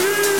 See?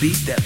beat that